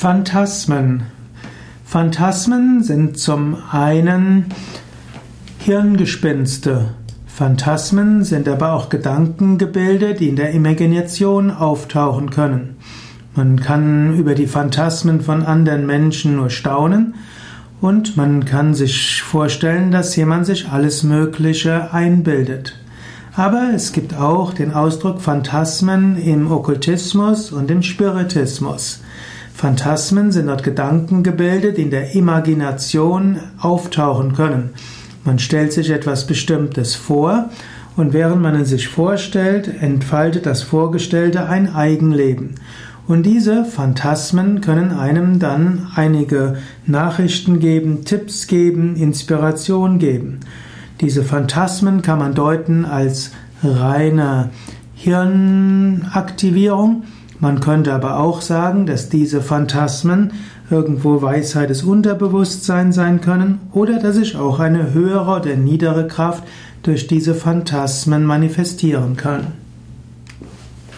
Phantasmen. Phantasmen sind zum einen Hirngespinste. Phantasmen sind aber auch Gedankengebilde, die in der Imagination auftauchen können. Man kann über die Phantasmen von anderen Menschen nur staunen und man kann sich vorstellen, dass jemand sich alles Mögliche einbildet. Aber es gibt auch den Ausdruck Phantasmen im Okkultismus und im Spiritismus. Phantasmen sind dort Gedankengebilde, die in der Imagination auftauchen können. Man stellt sich etwas Bestimmtes vor und während man es sich vorstellt, entfaltet das Vorgestellte ein Eigenleben. Und diese Phantasmen können einem dann einige Nachrichten geben, Tipps geben, Inspiration geben. Diese Phantasmen kann man deuten als reine Hirnaktivierung man könnte aber auch sagen, dass diese Phantasmen irgendwo Weisheit des Unterbewusstseins sein können oder dass sich auch eine höhere oder niedere Kraft durch diese Phantasmen manifestieren kann.